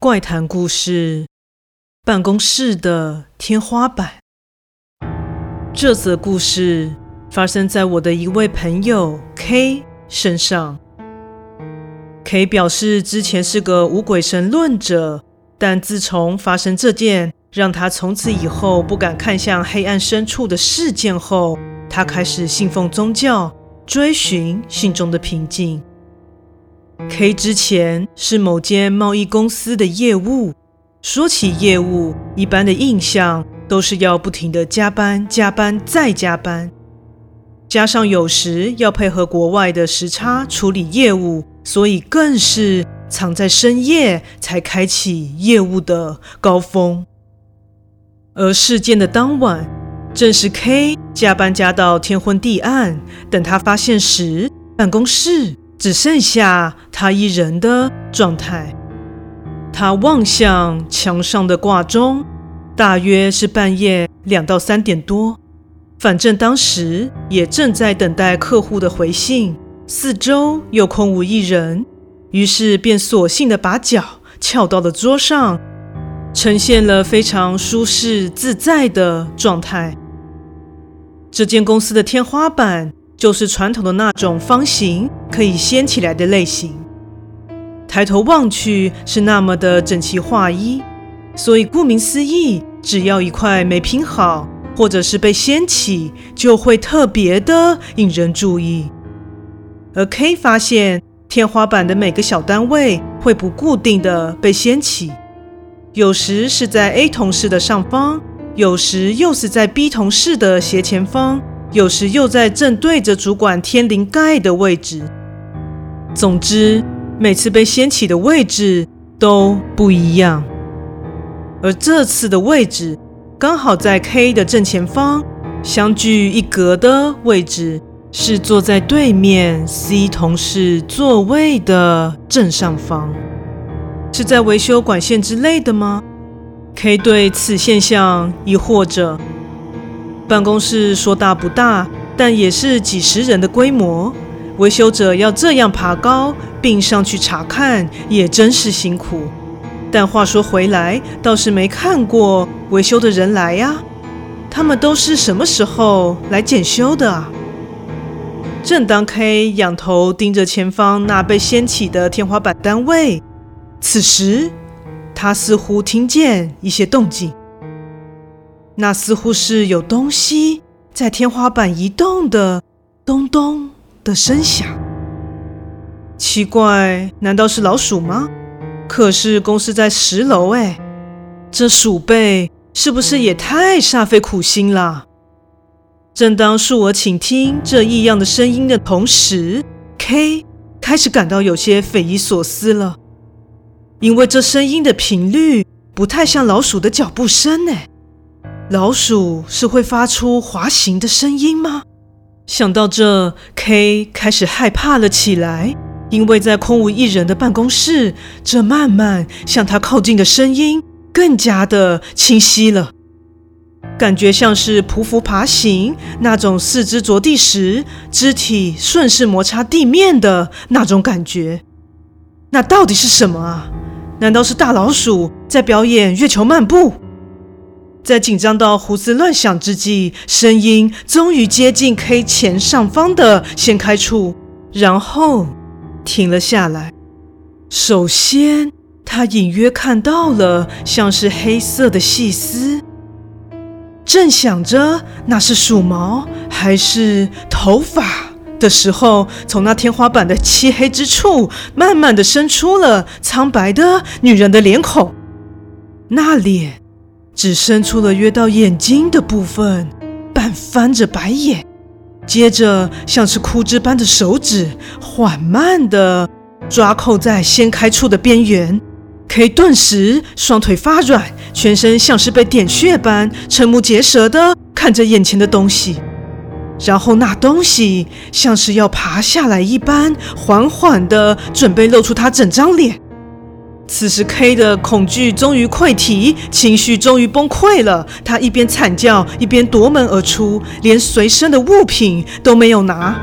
怪谈故事：办公室的天花板。这则故事发生在我的一位朋友 K 身上。K 表示，之前是个无鬼神论者，但自从发生这件让他从此以后不敢看向黑暗深处的事件后，他开始信奉宗教，追寻心中的平静。K 之前是某间贸易公司的业务。说起业务，一般的印象都是要不停地加班、加班再加班，加上有时要配合国外的时差处理业务，所以更是藏在深夜才开启业务的高峰。而事件的当晚，正是 K 加班加到天昏地暗，等他发现时，办公室。只剩下他一人的状态。他望向墙上的挂钟，大约是半夜两到三点多。反正当时也正在等待客户的回信，四周又空无一人，于是便索性的把脚翘到了桌上，呈现了非常舒适自在的状态。这间公司的天花板。就是传统的那种方形，可以掀起来的类型。抬头望去是那么的整齐划一，所以顾名思义，只要一块没拼好，或者是被掀起，就会特别的引人注意。而 K 发现天花板的每个小单位会不固定的被掀起，有时是在 A 同事的上方，有时又是在 B 同事的斜前方。有时又在正对着主管天灵盖的位置。总之，每次被掀起的位置都不一样。而这次的位置刚好在 K 的正前方，相距一格的位置是坐在对面 C 同事座位的正上方。是在维修管线之类的吗？K 对此现象疑惑着。办公室说大不大，但也是几十人的规模。维修者要这样爬高并上去查看，也真是辛苦。但话说回来，倒是没看过维修的人来呀。他们都是什么时候来检修的啊？正当 K 仰头盯着前方那被掀起的天花板单位，此时他似乎听见一些动静。那似乎是有东西在天花板移动的咚咚的声响。奇怪，难道是老鼠吗？可是公司在十楼哎，这鼠辈是不是也太煞费苦心了？正当竖耳倾听这异样的声音的同时，K 开始感到有些匪夷所思了，因为这声音的频率不太像老鼠的脚步声哎。老鼠是会发出滑行的声音吗？想到这，K 开始害怕了起来，因为在空无一人的办公室，这慢慢向他靠近的声音更加的清晰了，感觉像是匍匐爬行那种四肢着地时，肢体顺势摩擦地面的那种感觉。那到底是什么啊？难道是大老鼠在表演月球漫步？在紧张到胡思乱想之际，声音终于接近 K 前上方的掀开处，然后停了下来。首先，他隐约看到了像是黑色的细丝，正想着那是鼠毛还是头发的时候，从那天花板的漆黑之处，慢慢的伸出了苍白的女人的脸孔，那脸。只伸出了约到眼睛的部分，半翻着白眼，接着像是枯枝般的手指缓慢地抓扣在掀开处的边缘，K 顿时双腿发软，全身像是被点穴般瞠目结舌地看着眼前的东西，然后那东西像是要爬下来一般，缓缓地准备露出他整张脸。此时，K 的恐惧终于溃堤，情绪终于崩溃了。他一边惨叫，一边夺门而出，连随身的物品都没有拿。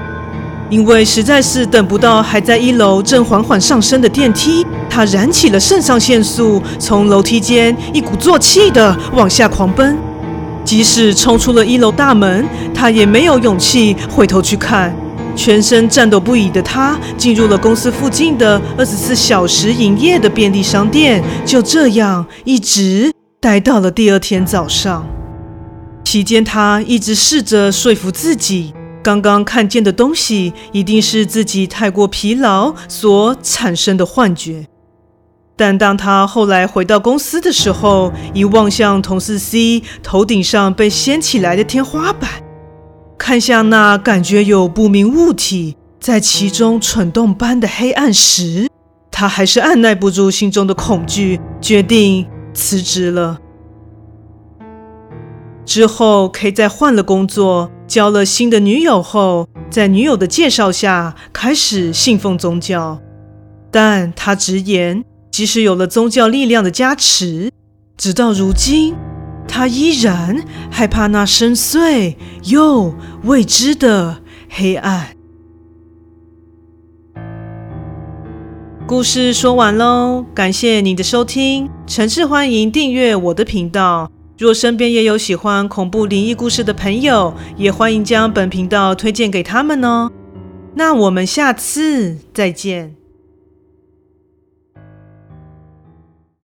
因为实在是等不到还在一楼正缓缓上升的电梯，他燃起了肾上腺素，从楼梯间一鼓作气的往下狂奔。即使冲出了一楼大门，他也没有勇气回头去看。全身颤抖不已的他进入了公司附近的二十四小时营业的便利商店，就这样一直待到了第二天早上。期间，他一直试着说服自己。刚刚看见的东西一定是自己太过疲劳所产生的幻觉，但当他后来回到公司的时候，一望向同事 C 头顶上被掀起来的天花板，看向那感觉有不明物体在其中蠢动般的黑暗时，他还是按捺不住心中的恐惧，决定辞职了。之后，K 在换了工作。交了新的女友后，在女友的介绍下开始信奉宗教，但他直言，即使有了宗教力量的加持，直到如今，他依然害怕那深邃又未知的黑暗。故事说完喽，感谢你的收听，诚挚欢迎订阅我的频道。若身边也有喜欢恐怖灵异故事的朋友，也欢迎将本频道推荐给他们哦。那我们下次再见。